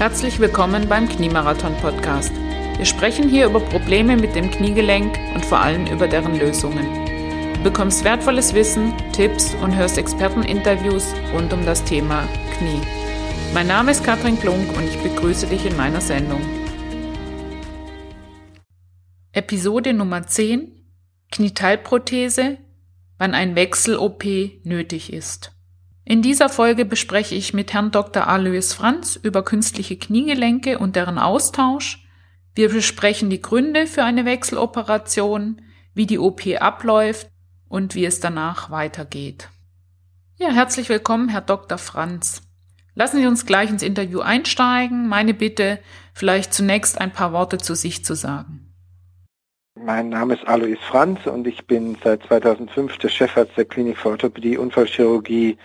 Herzlich willkommen beim Kniemarathon Podcast. Wir sprechen hier über Probleme mit dem Kniegelenk und vor allem über deren Lösungen. Du bekommst wertvolles Wissen, Tipps und hörst Experteninterviews rund um das Thema Knie. Mein Name ist Katrin Klunk und ich begrüße dich in meiner Sendung. Episode Nummer 10 Knieteilprothese, wann ein Wechsel-OP nötig ist. In dieser Folge bespreche ich mit Herrn Dr. Alois Franz über künstliche Kniegelenke und deren Austausch. Wir besprechen die Gründe für eine Wechseloperation, wie die OP abläuft und wie es danach weitergeht. Ja, herzlich willkommen, Herr Dr. Franz. Lassen Sie uns gleich ins Interview einsteigen. Meine Bitte, vielleicht zunächst ein paar Worte zu sich zu sagen. Mein Name ist Alois Franz und ich bin seit 2005 der Chefarzt der Klinik für Orthopädie, Unfallchirurgie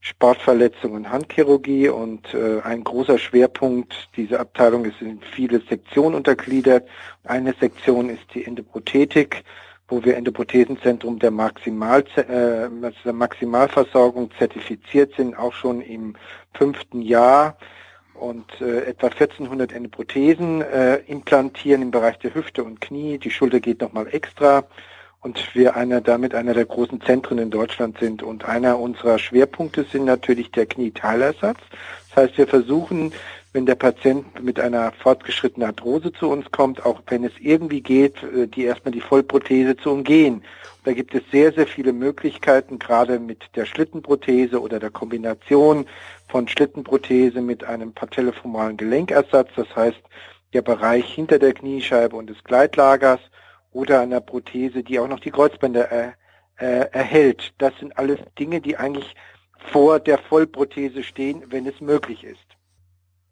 Sportverletzung und Handchirurgie und äh, ein großer Schwerpunkt dieser Abteilung ist in viele Sektionen untergliedert. Eine Sektion ist die Endoprothetik, wo wir Endoprothesenzentrum der, Maximal, äh, der Maximalversorgung zertifiziert sind, auch schon im fünften Jahr und äh, etwa 1400 Endoprothesen äh, implantieren im Bereich der Hüfte und Knie. Die Schulter geht nochmal extra und wir einer damit einer der großen Zentren in Deutschland sind. Und einer unserer Schwerpunkte sind natürlich der Knieteilersatz. Das heißt, wir versuchen, wenn der Patient mit einer fortgeschrittenen Arthrose zu uns kommt, auch wenn es irgendwie geht, äh, die erstmal die Vollprothese zu umgehen. Da gibt es sehr, sehr viele Möglichkeiten, gerade mit der Schlittenprothese oder der Kombination von Schlittenprothese mit einem patellofemoralen Gelenkersatz. Das heißt, der Bereich hinter der Kniescheibe und des Gleitlagers oder einer Prothese, die auch noch die Kreuzbänder äh, äh, erhält. Das sind alles Dinge, die eigentlich vor der Vollprothese stehen, wenn es möglich ist.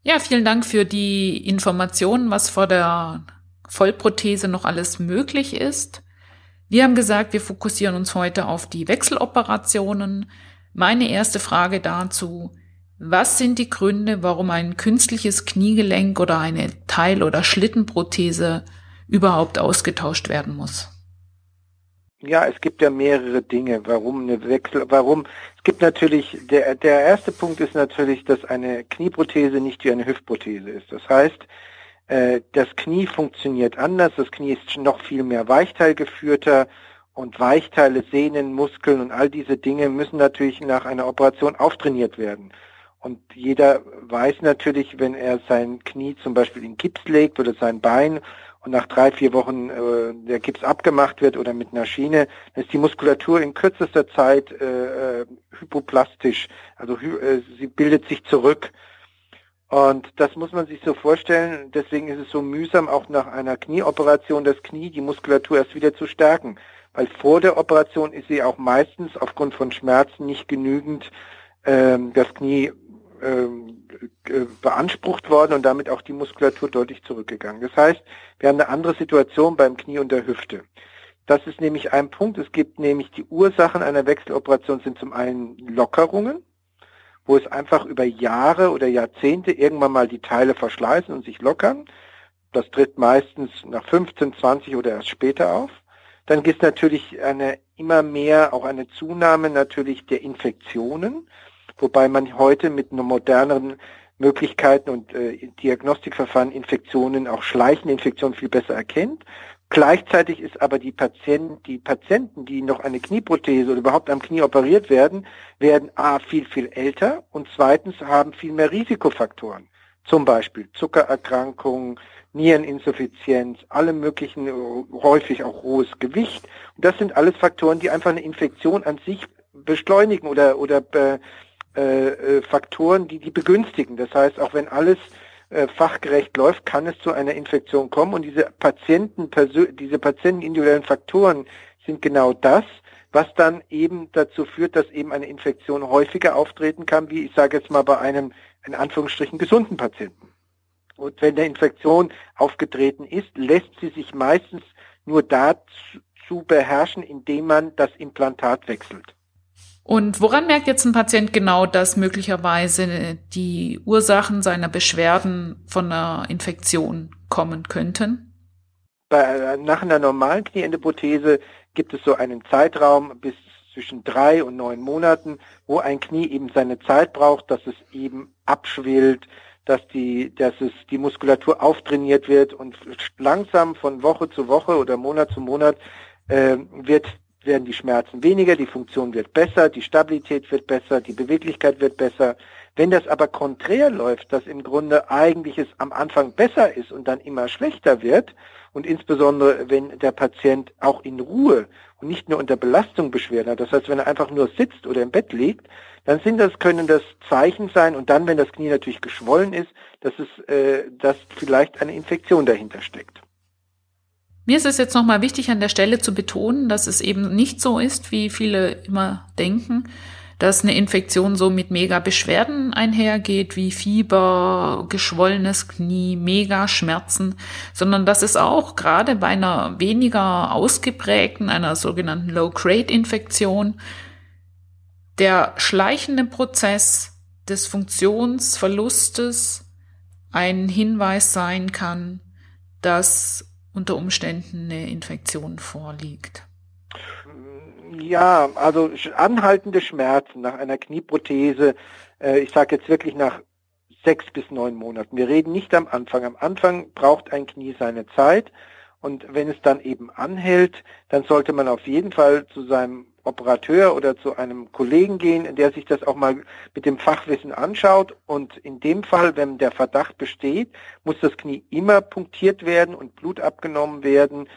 Ja, vielen Dank für die Informationen, was vor der Vollprothese noch alles möglich ist. Wir haben gesagt, wir fokussieren uns heute auf die Wechseloperationen. Meine erste Frage dazu, was sind die Gründe, warum ein künstliches Kniegelenk oder eine Teil- oder Schlittenprothese überhaupt ausgetauscht werden muss? Ja, es gibt ja mehrere Dinge, warum eine Wechsel, warum, es gibt natürlich, der, der erste Punkt ist natürlich, dass eine Knieprothese nicht wie eine Hüftprothese ist. Das heißt, äh, das Knie funktioniert anders, das Knie ist noch viel mehr weichteilgeführter und Weichteile, Sehnen, Muskeln und all diese Dinge müssen natürlich nach einer Operation auftrainiert werden. Und jeder weiß natürlich, wenn er sein Knie zum Beispiel in Gips legt oder sein Bein und nach drei, vier Wochen äh, der Gips abgemacht wird oder mit einer Schiene, dann ist die Muskulatur in kürzester Zeit äh, äh hypoplastisch, also äh, sie bildet sich zurück. Und das muss man sich so vorstellen, deswegen ist es so mühsam, auch nach einer Knieoperation das Knie, die Muskulatur erst wieder zu stärken. Weil vor der Operation ist sie auch meistens aufgrund von Schmerzen nicht genügend ähm, das Knie beansprucht worden und damit auch die Muskulatur deutlich zurückgegangen. Das heißt, wir haben eine andere Situation beim Knie und der Hüfte. Das ist nämlich ein Punkt. Es gibt nämlich die Ursachen einer Wechseloperation sind zum einen Lockerungen, wo es einfach über Jahre oder Jahrzehnte irgendwann mal die Teile verschleißen und sich lockern. Das tritt meistens nach 15, 20 oder erst später auf. Dann gibt es natürlich eine immer mehr, auch eine Zunahme natürlich der Infektionen wobei man heute mit moderneren Möglichkeiten und äh, Diagnostikverfahren Infektionen, auch schleichende Infektionen viel besser erkennt. Gleichzeitig ist aber die Patienten, die Patienten, die noch eine Knieprothese oder überhaupt am Knie operiert werden, werden A viel, viel älter und zweitens haben viel mehr Risikofaktoren. Zum Beispiel Zuckererkrankungen, Niereninsuffizienz, alle möglichen, häufig auch hohes Gewicht. Und das sind alles Faktoren, die einfach eine Infektion an sich beschleunigen oder, oder äh, äh, äh, Faktoren, die die begünstigen. Das heißt, auch wenn alles äh, fachgerecht läuft, kann es zu einer Infektion kommen. Und diese Patienten, diese patientenindividuellen Faktoren sind genau das, was dann eben dazu führt, dass eben eine Infektion häufiger auftreten kann, wie ich sage jetzt mal bei einem in Anführungsstrichen gesunden Patienten. Und wenn eine Infektion aufgetreten ist, lässt sie sich meistens nur dazu beherrschen, indem man das Implantat wechselt. Und woran merkt jetzt ein Patient genau, dass möglicherweise die Ursachen seiner Beschwerden von einer Infektion kommen könnten? Bei, nach einer normalen Knieendoprothese gibt es so einen Zeitraum bis zwischen drei und neun Monaten, wo ein Knie eben seine Zeit braucht, dass es eben abschwillt, dass die, dass es die Muskulatur auftrainiert wird und langsam von Woche zu Woche oder Monat zu Monat äh, wird werden die Schmerzen weniger, die Funktion wird besser, die Stabilität wird besser, die Beweglichkeit wird besser. Wenn das aber konträr läuft, dass im Grunde eigentlich es am Anfang besser ist und dann immer schlechter wird, und insbesondere wenn der Patient auch in Ruhe und nicht nur unter Belastung Beschwerden hat, das heißt, wenn er einfach nur sitzt oder im Bett liegt, dann sind das, können das Zeichen sein und dann, wenn das Knie natürlich geschwollen ist, dass es, äh, dass vielleicht eine Infektion dahinter steckt. Mir ist es jetzt nochmal wichtig an der Stelle zu betonen, dass es eben nicht so ist, wie viele immer denken, dass eine Infektion so mit mega Beschwerden einhergeht, wie Fieber, geschwollenes Knie, mega Schmerzen, sondern dass es auch gerade bei einer weniger ausgeprägten, einer sogenannten Low-Grade-Infektion, der schleichende Prozess des Funktionsverlustes ein Hinweis sein kann, dass unter Umständen eine Infektion vorliegt? Ja, also anhaltende Schmerzen nach einer Knieprothese, äh, ich sage jetzt wirklich nach sechs bis neun Monaten. Wir reden nicht am Anfang. Am Anfang braucht ein Knie seine Zeit und wenn es dann eben anhält, dann sollte man auf jeden Fall zu seinem Operateur oder zu einem Kollegen gehen, der sich das auch mal mit dem Fachwissen anschaut. Und in dem Fall, wenn der Verdacht besteht, muss das Knie immer punktiert werden und Blut abgenommen werden,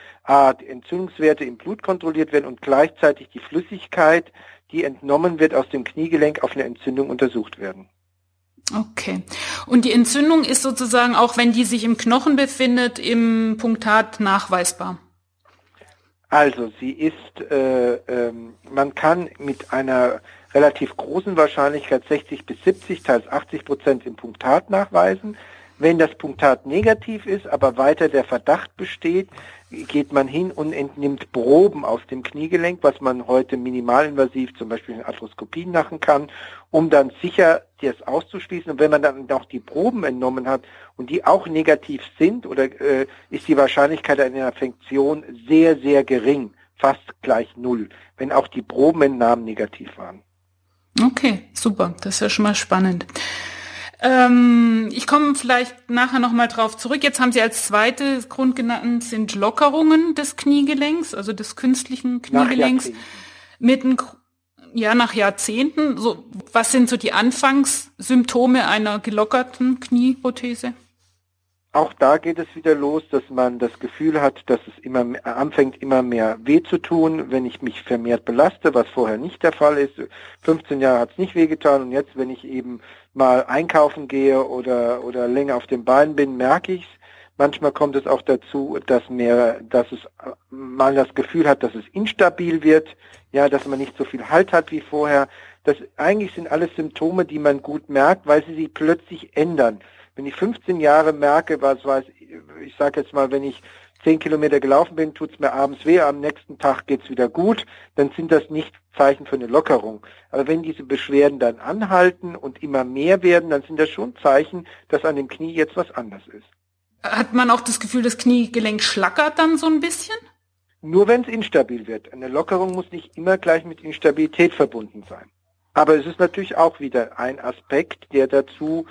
die Entzündungswerte im Blut kontrolliert werden und gleichzeitig die Flüssigkeit, die entnommen wird aus dem Kniegelenk, auf eine Entzündung untersucht werden. Okay. Und die Entzündung ist sozusagen, auch wenn die sich im Knochen befindet, im Punktat nachweisbar? Also sie ist, äh, ähm, man kann mit einer relativ großen Wahrscheinlichkeit 60 bis 70, teils 80 Prozent im Punktat nachweisen. Wenn das Punktat negativ ist, aber weiter der Verdacht besteht, geht man hin und entnimmt Proben aus dem Kniegelenk, was man heute minimalinvasiv zum Beispiel in Arthroskopien machen kann, um dann sicher das auszuschließen. Und wenn man dann auch die Proben entnommen hat und die auch negativ sind, oder äh, ist die Wahrscheinlichkeit einer Infektion sehr, sehr gering, fast gleich null, wenn auch die Probenentnahmen negativ waren. Okay, super. Das ist ja schon mal spannend. Ähm, ich komme vielleicht nachher nochmal drauf zurück. Jetzt haben Sie als zweites Grund genannt, sind Lockerungen des Kniegelenks, also des künstlichen Kniegelenks. Mit ein, ja, nach Jahrzehnten. So, was sind so die Anfangssymptome einer gelockerten Knieprothese? Auch da geht es wieder los, dass man das Gefühl hat, dass es immer anfängt, immer mehr weh zu tun, wenn ich mich vermehrt belaste, was vorher nicht der Fall ist. 15 Jahre hat es nicht wehgetan und jetzt, wenn ich eben mal einkaufen gehe oder, oder länger auf dem Bein bin, merke ich es. Manchmal kommt es auch dazu, dass mehr, dass es mal das Gefühl hat, dass es instabil wird, ja, dass man nicht so viel Halt hat wie vorher. Das eigentlich sind alles Symptome, die man gut merkt, weil sie sich plötzlich ändern. Wenn ich 15 Jahre merke, was weiß ich, sage jetzt mal, wenn ich 10 Kilometer gelaufen bin, tut es mir abends weh, am nächsten Tag geht's wieder gut, dann sind das nicht Zeichen für eine Lockerung. Aber wenn diese Beschwerden dann anhalten und immer mehr werden, dann sind das schon Zeichen, dass an dem Knie jetzt was anders ist. Hat man auch das Gefühl, das Kniegelenk schlackert dann so ein bisschen? Nur wenn es instabil wird. Eine Lockerung muss nicht immer gleich mit Instabilität verbunden sein. Aber es ist natürlich auch wieder ein Aspekt, der dazu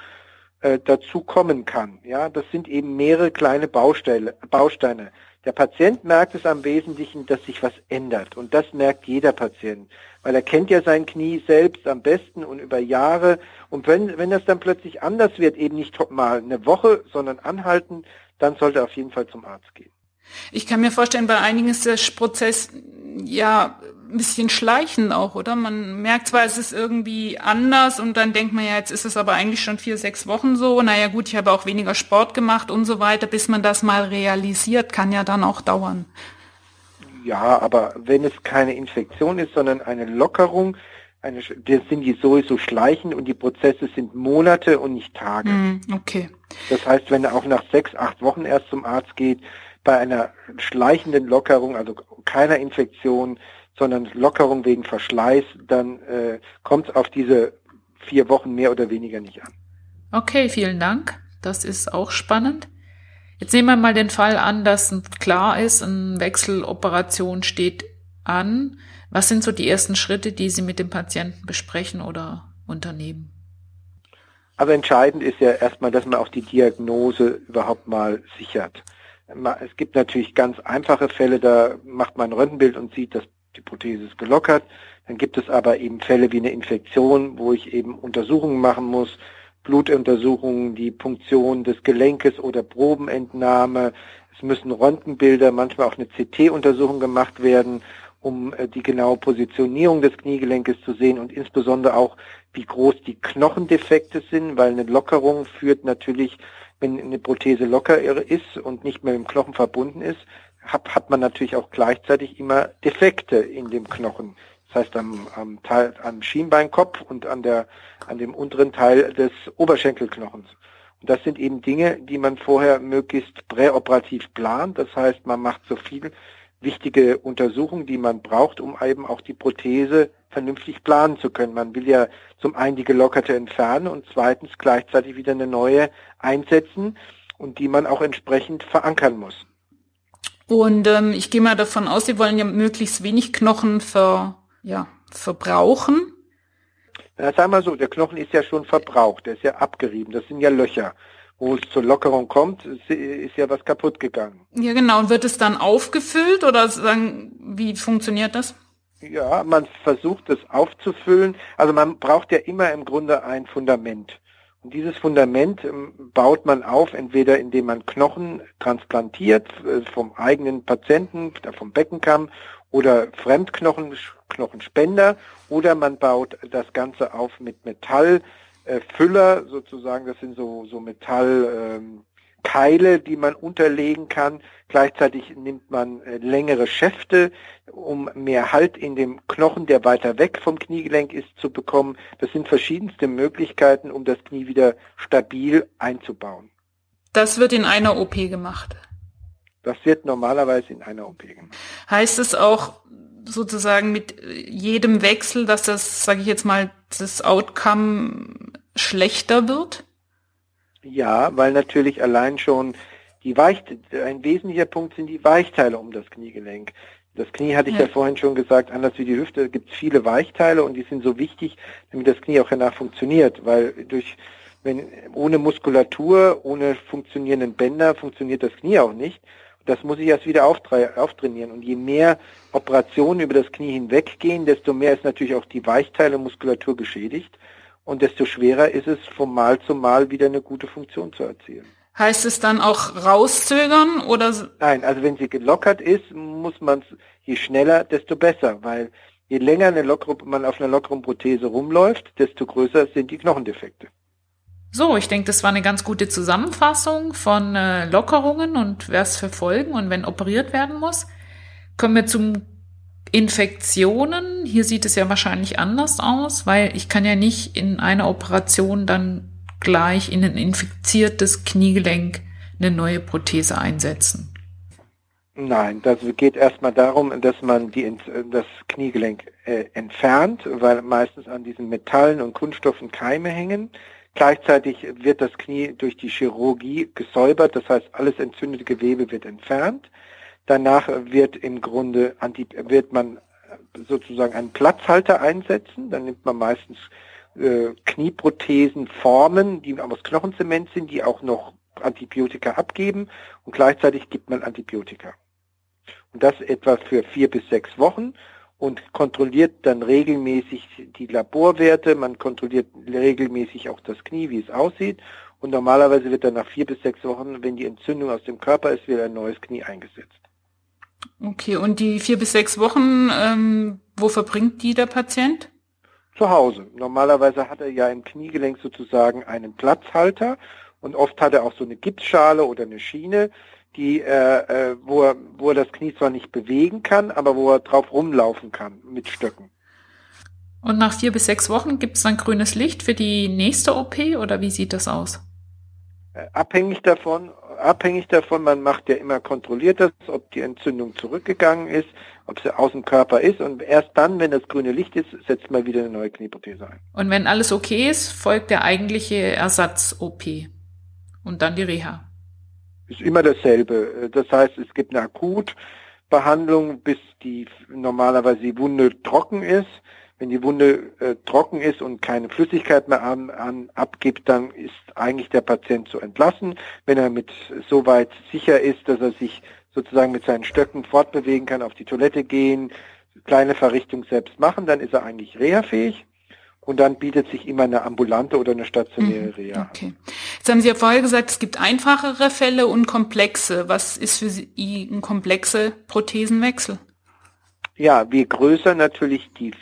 äh, dazu kommen kann. Ja, das sind eben mehrere kleine Bausteine, Bausteine. Der Patient merkt es am Wesentlichen, dass sich was ändert. Und das merkt jeder Patient. Weil er kennt ja sein Knie selbst am besten und über Jahre. Und wenn, wenn das dann plötzlich anders wird, eben nicht mal eine Woche, sondern anhalten, dann sollte er auf jeden Fall zum Arzt gehen. Ich kann mir vorstellen, bei einigen ist der Prozess ja ein bisschen schleichend auch, oder? Man merkt zwar, es ist irgendwie anders und dann denkt man ja, jetzt ist es aber eigentlich schon vier, sechs Wochen so. Naja gut, ich habe auch weniger Sport gemacht und so weiter, bis man das mal realisiert, kann ja dann auch dauern. Ja, aber wenn es keine Infektion ist, sondern eine Lockerung, eine, das sind die sowieso schleichend und die Prozesse sind Monate und nicht Tage. Mm, okay. Das heißt, wenn er auch nach sechs, acht Wochen erst zum Arzt geht, bei einer schleichenden Lockerung, also keiner Infektion, sondern Lockerung wegen Verschleiß, dann äh, kommt es auf diese vier Wochen mehr oder weniger nicht an. Okay, vielen Dank. Das ist auch spannend. Jetzt nehmen wir mal den Fall an, dass klar ist, eine Wechseloperation steht an. Was sind so die ersten Schritte, die Sie mit dem Patienten besprechen oder unternehmen? Aber entscheidend ist ja erstmal, dass man auch die Diagnose überhaupt mal sichert. Es gibt natürlich ganz einfache Fälle, da macht man ein Röntgenbild und sieht, dass die Prothese ist gelockert. Dann gibt es aber eben Fälle wie eine Infektion, wo ich eben Untersuchungen machen muss, Blutuntersuchungen, die Punktion des Gelenkes oder Probenentnahme. Es müssen Röntgenbilder, manchmal auch eine CT-Untersuchung gemacht werden, um äh, die genaue Positionierung des Kniegelenkes zu sehen und insbesondere auch, wie groß die Knochendefekte sind, weil eine Lockerung führt natürlich, wenn eine Prothese locker ist und nicht mehr mit dem Knochen verbunden ist, hat, hat man natürlich auch gleichzeitig immer Defekte in dem Knochen. Das heißt am, am, Teil, am Schienbeinkopf und an, der, an dem unteren Teil des Oberschenkelknochens. Und das sind eben Dinge, die man vorher möglichst präoperativ plant. Das heißt, man macht so viel wichtige Untersuchungen, die man braucht, um eben auch die Prothese vernünftig planen zu können. Man will ja zum einen die gelockerte entfernen und zweitens gleichzeitig wieder eine neue einsetzen und die man auch entsprechend verankern muss. Und ähm, ich gehe mal davon aus, Sie wollen ja möglichst wenig Knochen ver, ja, verbrauchen. Na, sagen wir so, der Knochen ist ja schon verbraucht, der ist ja abgerieben, das sind ja Löcher. Wo es zur Lockerung kommt, ist ja was kaputt gegangen. Ja, genau. Und wird es dann aufgefüllt oder sagen, wie funktioniert das? Ja, man versucht es aufzufüllen. Also man braucht ja immer im Grunde ein Fundament. Und dieses Fundament ähm, baut man auf, entweder indem man Knochen transplantiert äh, vom eigenen Patienten, vom Beckenkamm oder Fremdknochen, Knochenspender oder man baut das Ganze auf mit Metallfüller sozusagen, das sind so, so Metall, ähm, Keile, die man unterlegen kann. Gleichzeitig nimmt man äh, längere Schäfte, um mehr Halt in dem Knochen, der weiter weg vom Kniegelenk ist, zu bekommen. Das sind verschiedenste Möglichkeiten, um das Knie wieder stabil einzubauen. Das wird in einer OP gemacht. Das wird normalerweise in einer OP gemacht. Heißt es auch sozusagen mit jedem Wechsel, dass das, sage ich jetzt mal, das Outcome schlechter wird? Ja, weil natürlich allein schon die Weich ein wesentlicher Punkt sind die Weichteile um das Kniegelenk. Das Knie hatte ich ja, ja vorhin schon gesagt, anders wie die Hüfte gibt es viele Weichteile und die sind so wichtig, damit das Knie auch danach funktioniert, weil durch wenn ohne Muskulatur, ohne funktionierenden Bänder funktioniert das Knie auch nicht. Das muss ich erst wieder auftrainieren. Und je mehr Operationen über das Knie hinweggehen, desto mehr ist natürlich auch die Weichteile Muskulatur geschädigt und desto schwerer ist es, vom Mal zu Mal wieder eine gute Funktion zu erzielen. Heißt es dann auch rauszögern oder? Nein, also wenn sie gelockert ist, muss man je schneller, desto besser, weil je länger eine lockere, man auf einer lockeren Prothese rumläuft, desto größer sind die Knochendefekte. So, ich denke, das war eine ganz gute Zusammenfassung von äh, Lockerungen und was für Folgen und wenn operiert werden muss. Kommen wir zum Infektionen, hier sieht es ja wahrscheinlich anders aus, weil ich kann ja nicht in einer Operation dann gleich in ein infiziertes Kniegelenk eine neue Prothese einsetzen. Nein, das geht erstmal darum, dass man die, das Kniegelenk äh, entfernt, weil meistens an diesen Metallen und Kunststoffen Keime hängen. Gleichzeitig wird das Knie durch die Chirurgie gesäubert, das heißt alles entzündete Gewebe wird entfernt. Danach wird im Grunde wird man sozusagen einen Platzhalter einsetzen. Dann nimmt man meistens äh, Knieprothesenformen, die aus Knochenzement sind, die auch noch Antibiotika abgeben und gleichzeitig gibt man Antibiotika. Und das etwa für vier bis sechs Wochen und kontrolliert dann regelmäßig die Laborwerte, man kontrolliert regelmäßig auch das Knie, wie es aussieht und normalerweise wird dann nach vier bis sechs Wochen, wenn die Entzündung aus dem Körper ist, wieder ein neues Knie eingesetzt. Okay, und die vier bis sechs Wochen, ähm, wo verbringt die der Patient? Zu Hause. Normalerweise hat er ja im Kniegelenk sozusagen einen Platzhalter und oft hat er auch so eine Gipsschale oder eine Schiene, die, äh, äh, wo, er, wo er das Knie zwar nicht bewegen kann, aber wo er drauf rumlaufen kann mit Stöcken. Und nach vier bis sechs Wochen gibt es dann grünes Licht für die nächste OP oder wie sieht das aus? Äh, abhängig davon, abhängig davon, man macht ja immer kontrolliert das, ob die Entzündung zurückgegangen ist, ob sie aus dem Körper ist und erst dann, wenn das grüne Licht ist, setzt man wieder eine neue Knieprothese ein. Und wenn alles okay ist, folgt der eigentliche Ersatz-OP und dann die Reha. Ist immer dasselbe. Das heißt, es gibt eine Akutbehandlung, bis die normalerweise die Wunde trocken ist. Wenn die Wunde äh, trocken ist und keine Flüssigkeit mehr an, an, abgibt, dann ist eigentlich der Patient zu entlassen. Wenn er mit so weit sicher ist, dass er sich sozusagen mit seinen Stöcken fortbewegen kann, auf die Toilette gehen, kleine Verrichtung selbst machen, dann ist er eigentlich reha-fähig. Und dann bietet sich immer eine ambulante oder eine stationäre mhm. Reha. Okay. Jetzt haben Sie ja vorher gesagt, es gibt einfachere Fälle und komplexe. Was ist für Sie ein komplexe Prothesenwechsel? Ja, je größer natürlich die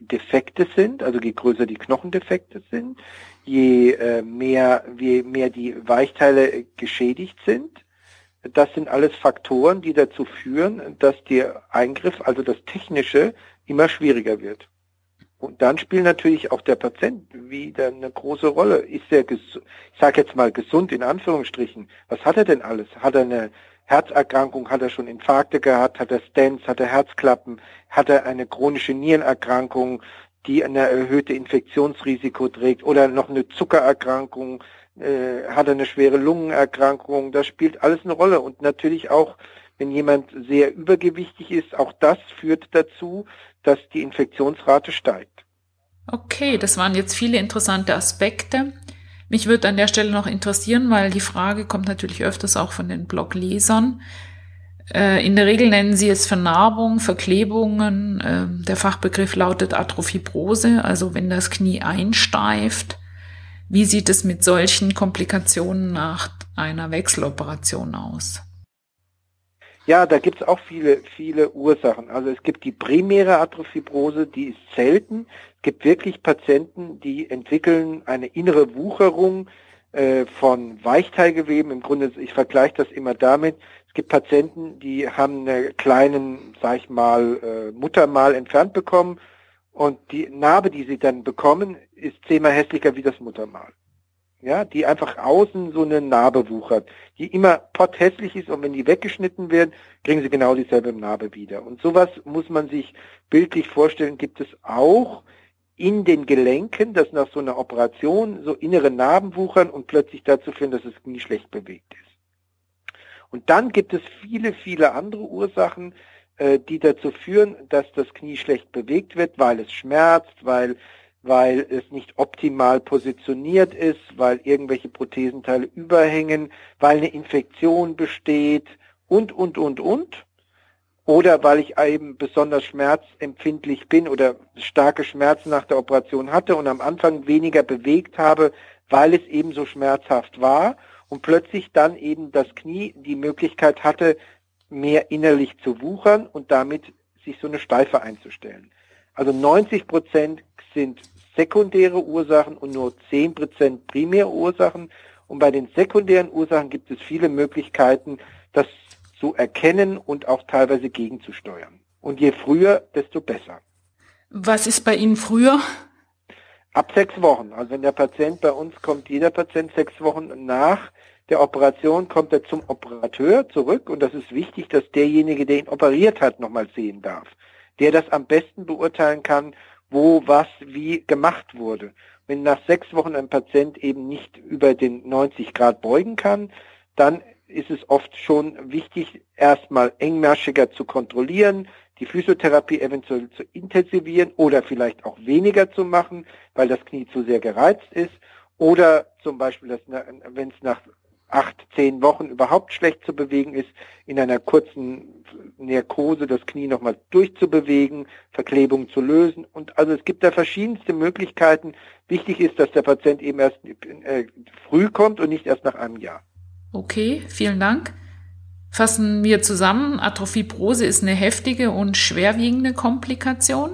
Defekte sind, also je größer die Knochendefekte sind, je äh, mehr, je mehr die Weichteile geschädigt sind, das sind alles Faktoren, die dazu führen, dass der Eingriff, also das Technische, immer schwieriger wird. Und dann spielt natürlich auch der Patient wieder eine große Rolle. Ist er, ich sage jetzt mal gesund in Anführungsstrichen. Was hat er denn alles? Hat er eine Herzerkrankung? Hat er schon Infarkte gehabt? Hat er Stents? Hat er Herzklappen? Hat er eine chronische Nierenerkrankung, die ein erhöhte Infektionsrisiko trägt? Oder noch eine Zuckererkrankung? Äh, hat er eine schwere Lungenerkrankung? Das spielt alles eine Rolle. Und natürlich auch wenn jemand sehr übergewichtig ist, auch das führt dazu, dass die Infektionsrate steigt. Okay, das waren jetzt viele interessante Aspekte. Mich würde an der Stelle noch interessieren, weil die Frage kommt natürlich öfters auch von den Bloglesern. Äh, in der Regel nennen sie es Vernarbung, Verklebungen. Ähm, der Fachbegriff lautet Atrophibrose, also wenn das Knie einsteift. Wie sieht es mit solchen Komplikationen nach einer Wechseloperation aus? Ja, da gibt es auch viele, viele Ursachen. Also es gibt die primäre Atrophibrose, die ist selten. Es gibt wirklich Patienten, die entwickeln eine innere Wucherung äh, von Weichteilgeweben. Im Grunde, ich vergleiche das immer damit. Es gibt Patienten, die haben einen kleinen, sag ich mal, äh, Muttermal entfernt bekommen und die Narbe, die sie dann bekommen, ist zehnmal hässlicher wie das Muttermal ja, die einfach außen so eine Narbe wuchert, die immer potthässlich ist und wenn die weggeschnitten werden, kriegen sie genau dieselbe Narbe wieder. Und sowas muss man sich bildlich vorstellen, gibt es auch in den Gelenken, dass nach so einer Operation so innere Narben wuchern und plötzlich dazu führen, dass das Knie schlecht bewegt ist. Und dann gibt es viele, viele andere Ursachen, äh, die dazu führen, dass das Knie schlecht bewegt wird, weil es schmerzt, weil weil es nicht optimal positioniert ist, weil irgendwelche Prothesenteile überhängen, weil eine Infektion besteht und, und, und, und. Oder weil ich eben besonders schmerzempfindlich bin oder starke Schmerzen nach der Operation hatte und am Anfang weniger bewegt habe, weil es eben so schmerzhaft war und plötzlich dann eben das Knie die Möglichkeit hatte, mehr innerlich zu wuchern und damit sich so eine Steife einzustellen. Also 90 Prozent sind sekundäre Ursachen und nur 10 Prozent primäre Ursachen. Und bei den sekundären Ursachen gibt es viele Möglichkeiten, das zu erkennen und auch teilweise gegenzusteuern. Und je früher, desto besser. Was ist bei Ihnen früher? Ab sechs Wochen. Also wenn der Patient bei uns kommt, jeder Patient sechs Wochen nach der Operation kommt er zum Operateur zurück und das ist wichtig, dass derjenige, der ihn operiert hat, nochmal sehen darf der das am besten beurteilen kann, wo was wie gemacht wurde. Wenn nach sechs Wochen ein Patient eben nicht über den 90 Grad beugen kann, dann ist es oft schon wichtig, erstmal engmaschiger zu kontrollieren, die Physiotherapie eventuell zu intensivieren oder vielleicht auch weniger zu machen, weil das Knie zu sehr gereizt ist. Oder zum Beispiel, wenn es nach acht, zehn Wochen überhaupt schlecht zu bewegen ist, in einer kurzen Narkose das Knie nochmal durchzubewegen, Verklebung zu lösen. Und also es gibt da verschiedenste Möglichkeiten. Wichtig ist, dass der Patient eben erst äh, früh kommt und nicht erst nach einem Jahr. Okay, vielen Dank. Fassen wir zusammen, Atrophibrose ist eine heftige und schwerwiegende Komplikation.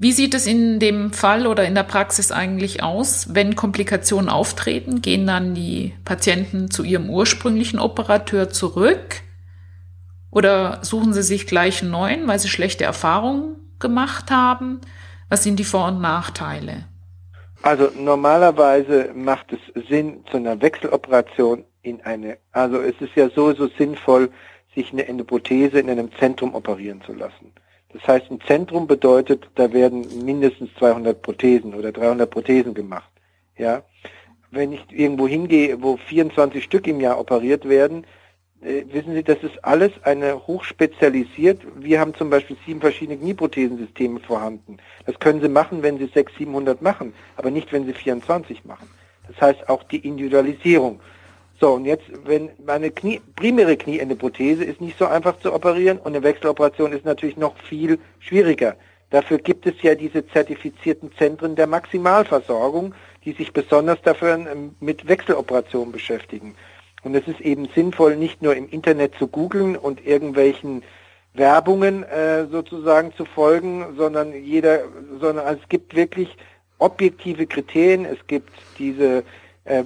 Wie sieht es in dem Fall oder in der Praxis eigentlich aus, wenn Komplikationen auftreten? Gehen dann die Patienten zu ihrem ursprünglichen Operateur zurück? Oder suchen sie sich gleich einen neuen, weil sie schlechte Erfahrungen gemacht haben? Was sind die Vor- und Nachteile? Also normalerweise macht es Sinn, zu einer Wechseloperation in eine, also es ist ja sowieso sinnvoll, sich eine Endoprothese in einem Zentrum operieren zu lassen. Das heißt, ein Zentrum bedeutet, da werden mindestens 200 Prothesen oder 300 Prothesen gemacht. Ja, wenn ich irgendwo hingehe, wo 24 Stück im Jahr operiert werden, äh, wissen Sie, das ist alles eine hochspezialisiert. Wir haben zum Beispiel sieben verschiedene Knieprothesensysteme vorhanden. Das können Sie machen, wenn Sie 600, 700 machen, aber nicht, wenn Sie 24 machen. Das heißt auch die Individualisierung. So, und jetzt, wenn meine Knie, primäre Knieendeprothese ist nicht so einfach zu operieren und eine Wechseloperation ist natürlich noch viel schwieriger. Dafür gibt es ja diese zertifizierten Zentren der Maximalversorgung, die sich besonders dafür ähm, mit Wechseloperationen beschäftigen. Und es ist eben sinnvoll, nicht nur im Internet zu googeln und irgendwelchen Werbungen äh, sozusagen zu folgen, sondern jeder, sondern es gibt wirklich objektive Kriterien. Es gibt diese,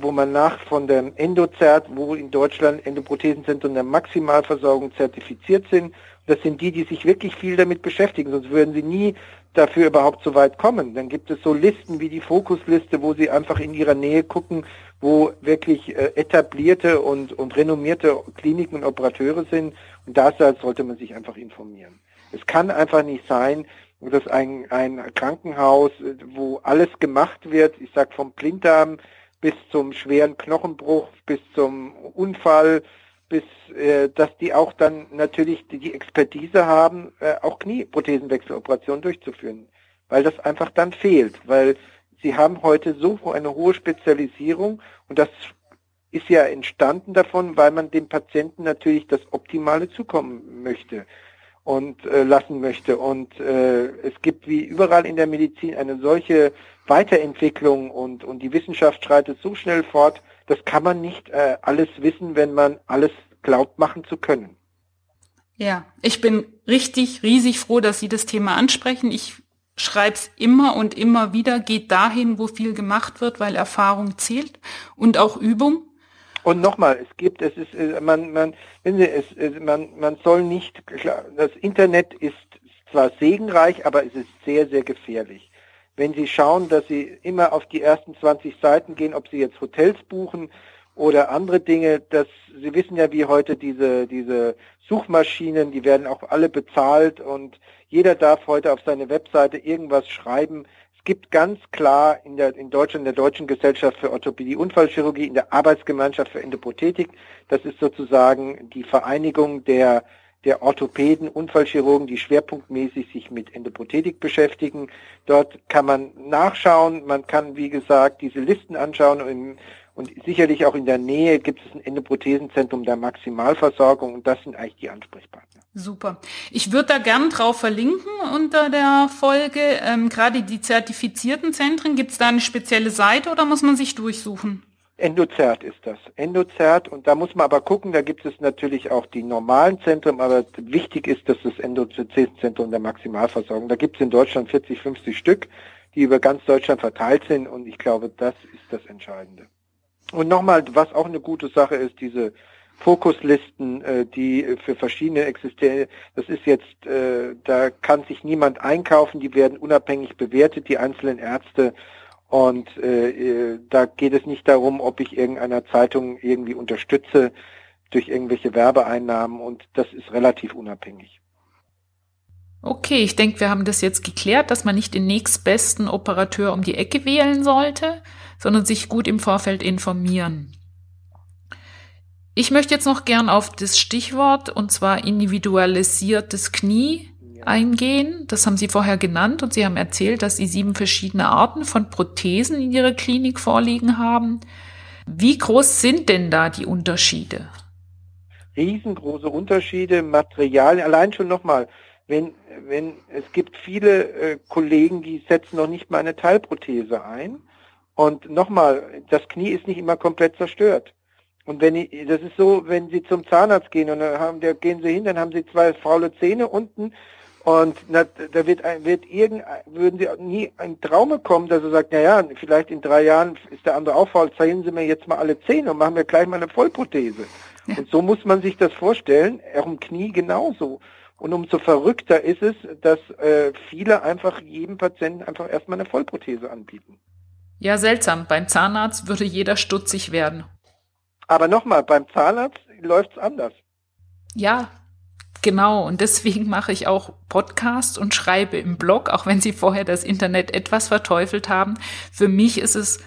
wo man nach von dem Endozert, wo in Deutschland Endoprothesenzentren der Maximalversorgung zertifiziert sind. Das sind die, die sich wirklich viel damit beschäftigen, sonst würden sie nie dafür überhaupt so weit kommen. Dann gibt es so Listen wie die Fokusliste, wo sie einfach in ihrer Nähe gucken, wo wirklich äh, etablierte und, und renommierte Kliniken und Operateure sind. Und da sollte man sich einfach informieren. Es kann einfach nicht sein, dass ein, ein Krankenhaus, wo alles gemacht wird, ich sag vom Blinddarm bis zum schweren Knochenbruch, bis zum Unfall, bis äh, dass die auch dann natürlich die, Expertise haben, äh, auch Knieprothesenwechseloperationen durchzuführen, weil das einfach dann fehlt, weil sie haben heute so eine hohe Spezialisierung und das ist ja entstanden davon, weil man dem Patienten natürlich das Optimale zukommen möchte und äh, lassen möchte. Und äh, es gibt wie überall in der Medizin eine solche Weiterentwicklung und, und die Wissenschaft schreitet so schnell fort, das kann man nicht äh, alles wissen, wenn man alles glaubt machen zu können. Ja, ich bin richtig riesig froh, dass Sie das Thema ansprechen. Ich schreibe es immer und immer wieder, geht dahin, wo viel gemacht wird, weil Erfahrung zählt und auch Übung. Und nochmal, es gibt, es ist, äh, man, man, wenn Sie, es, man, man soll nicht, das Internet ist zwar segenreich, aber es ist sehr, sehr gefährlich. Wenn Sie schauen, dass Sie immer auf die ersten 20 Seiten gehen, ob Sie jetzt Hotels buchen oder andere Dinge, dass Sie wissen ja, wie heute diese, diese Suchmaschinen, die werden auch alle bezahlt und jeder darf heute auf seine Webseite irgendwas schreiben. Es gibt ganz klar in, der, in Deutschland, in der Deutschen Gesellschaft für Orthopädie Unfallchirurgie, in der Arbeitsgemeinschaft für Endoprothetik, das ist sozusagen die Vereinigung der der Orthopäden, Unfallchirurgen, die schwerpunktmäßig sich mit Endoprothetik beschäftigen. Dort kann man nachschauen, man kann, wie gesagt, diese Listen anschauen und, und sicherlich auch in der Nähe gibt es ein Endoprothesenzentrum der Maximalversorgung und das sind eigentlich die Ansprechpartner. Super. Ich würde da gern drauf verlinken unter der Folge. Ähm, Gerade die zertifizierten Zentren, gibt es da eine spezielle Seite oder muss man sich durchsuchen? Endozert ist das. Endozert und da muss man aber gucken, da gibt es natürlich auch die normalen Zentren, aber wichtig ist, dass das Endozentrum der Maximalversorgung, da gibt es in Deutschland 40, 50 Stück, die über ganz Deutschland verteilt sind und ich glaube, das ist das Entscheidende. Und nochmal, was auch eine gute Sache ist, diese Fokuslisten, äh, die für verschiedene existieren, das ist jetzt, äh, da kann sich niemand einkaufen, die werden unabhängig bewertet, die einzelnen Ärzte und äh, äh, da geht es nicht darum, ob ich irgendeiner Zeitung irgendwie unterstütze durch irgendwelche Werbeeinnahmen und das ist relativ unabhängig. Okay, ich denke, wir haben das jetzt geklärt, dass man nicht den nächstbesten Operateur um die Ecke wählen sollte, sondern sich gut im Vorfeld informieren. Ich möchte jetzt noch gern auf das Stichwort und zwar individualisiertes Knie eingehen. Das haben Sie vorher genannt und Sie haben erzählt, dass Sie sieben verschiedene Arten von Prothesen in Ihrer Klinik vorliegen haben. Wie groß sind denn da die Unterschiede? Riesengroße Unterschiede, Material, allein schon nochmal, wenn, wenn, es gibt viele äh, Kollegen, die setzen noch nicht mal eine Teilprothese ein. Und nochmal, das Knie ist nicht immer komplett zerstört. Und wenn ich, das ist so, wenn Sie zum Zahnarzt gehen und dann haben, der gehen Sie hin, dann haben Sie zwei faule Zähne unten und na, da wird, wird irgend, würden Sie nie ein Traume kommen, dass er sagt, na ja, vielleicht in drei Jahren ist der andere auch faul, zeigen Sie mir jetzt mal alle Zähne und machen wir gleich mal eine Vollprothese. Ja. Und so muss man sich das vorstellen, auch im Knie genauso. Und umso verrückter ist es, dass äh, viele einfach jedem Patienten einfach erstmal eine Vollprothese anbieten. Ja, seltsam. Beim Zahnarzt würde jeder stutzig werden. Aber nochmal, beim Zahnarzt läuft's anders. Ja, Genau, und deswegen mache ich auch Podcast und schreibe im Blog, auch wenn Sie vorher das Internet etwas verteufelt haben. Für mich ist es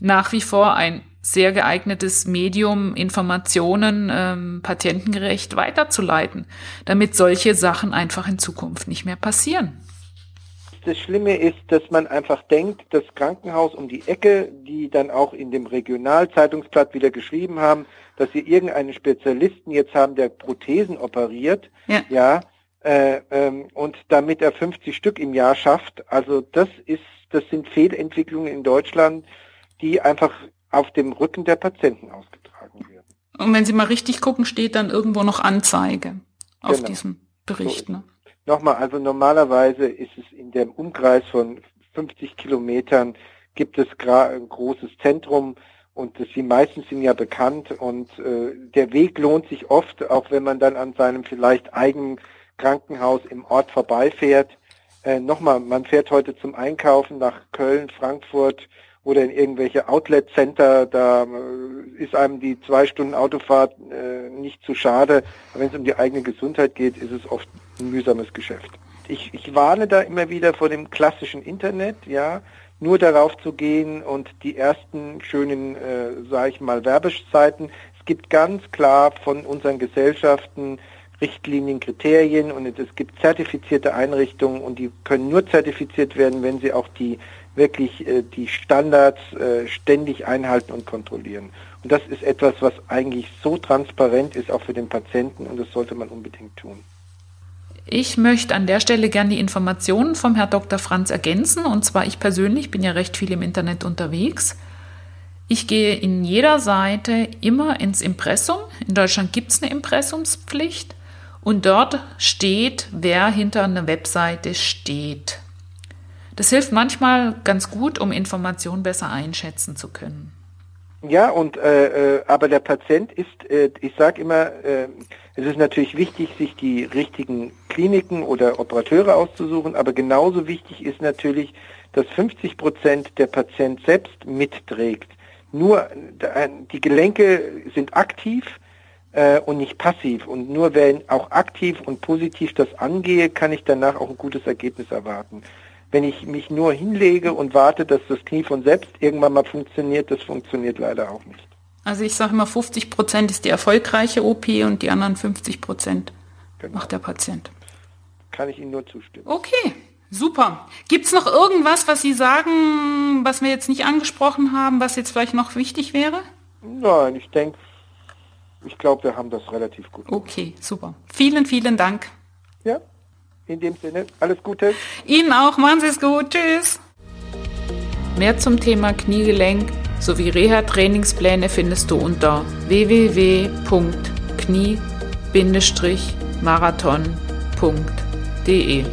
nach wie vor ein sehr geeignetes Medium, Informationen ähm, patientengerecht weiterzuleiten, damit solche Sachen einfach in Zukunft nicht mehr passieren. Das Schlimme ist, dass man einfach denkt, das Krankenhaus um die Ecke, die dann auch in dem Regionalzeitungsblatt wieder geschrieben haben, dass sie irgendeinen Spezialisten jetzt haben, der Prothesen operiert, ja, ja äh, ähm, und damit er 50 Stück im Jahr schafft. Also das ist, das sind Fehlentwicklungen in Deutschland, die einfach auf dem Rücken der Patienten ausgetragen werden. Und wenn Sie mal richtig gucken, steht dann irgendwo noch Anzeige auf genau. diesem Bericht. So ne? Nochmal, also normalerweise ist es in dem Umkreis von 50 Kilometern gibt es ein großes Zentrum und die meisten sind ja bekannt und äh, der Weg lohnt sich oft, auch wenn man dann an seinem vielleicht eigenen Krankenhaus im Ort vorbeifährt. Äh, Nochmal, man fährt heute zum Einkaufen nach Köln, Frankfurt oder in irgendwelche Outlet-Center, da äh, ist einem die zwei Stunden Autofahrt äh, nicht zu schade. Aber wenn es um die eigene Gesundheit geht, ist es oft ein mühsames Geschäft. Ich, ich warne da immer wieder vor dem klassischen Internet, ja, nur darauf zu gehen und die ersten schönen, äh, sage ich mal, Werbezeiten. Es gibt ganz klar von unseren Gesellschaften Richtlinien, Kriterien und es gibt zertifizierte Einrichtungen und die können nur zertifiziert werden, wenn sie auch die wirklich äh, die Standards äh, ständig einhalten und kontrollieren. Und das ist etwas, was eigentlich so transparent ist, auch für den Patienten und das sollte man unbedingt tun. Ich möchte an der Stelle gerne die Informationen vom Herrn Dr. Franz ergänzen. Und zwar ich persönlich bin ja recht viel im Internet unterwegs. Ich gehe in jeder Seite immer ins Impressum. In Deutschland gibt es eine Impressumspflicht. Und dort steht, wer hinter einer Webseite steht. Das hilft manchmal ganz gut, um Informationen besser einschätzen zu können. Ja, und äh, äh aber der Patient ist, äh, ich sage immer, äh, es ist natürlich wichtig, sich die richtigen Kliniken oder Operateure auszusuchen, aber genauso wichtig ist natürlich, dass 50 Prozent der Patient selbst mitträgt. Nur äh, die Gelenke sind aktiv äh, und nicht passiv. Und nur wenn auch aktiv und positiv das angehe, kann ich danach auch ein gutes Ergebnis erwarten. Wenn ich mich nur hinlege und warte, dass das Knie von selbst irgendwann mal funktioniert, das funktioniert leider auch nicht. Also ich sage immer, 50 Prozent ist die erfolgreiche OP und die anderen 50 Prozent genau. macht der Patient. Kann ich Ihnen nur zustimmen. Okay, super. Gibt es noch irgendwas, was Sie sagen, was wir jetzt nicht angesprochen haben, was jetzt vielleicht noch wichtig wäre? Nein, ich denke, ich glaube, wir haben das relativ gut. Gemacht. Okay, super. Vielen, vielen Dank. Ja, in dem Sinne, alles Gute. Ihnen auch, machen Sie es gut. Tschüss. Mehr zum Thema Kniegelenk sowie Reha-Trainingspläne findest du unter www.knie-marathon.de.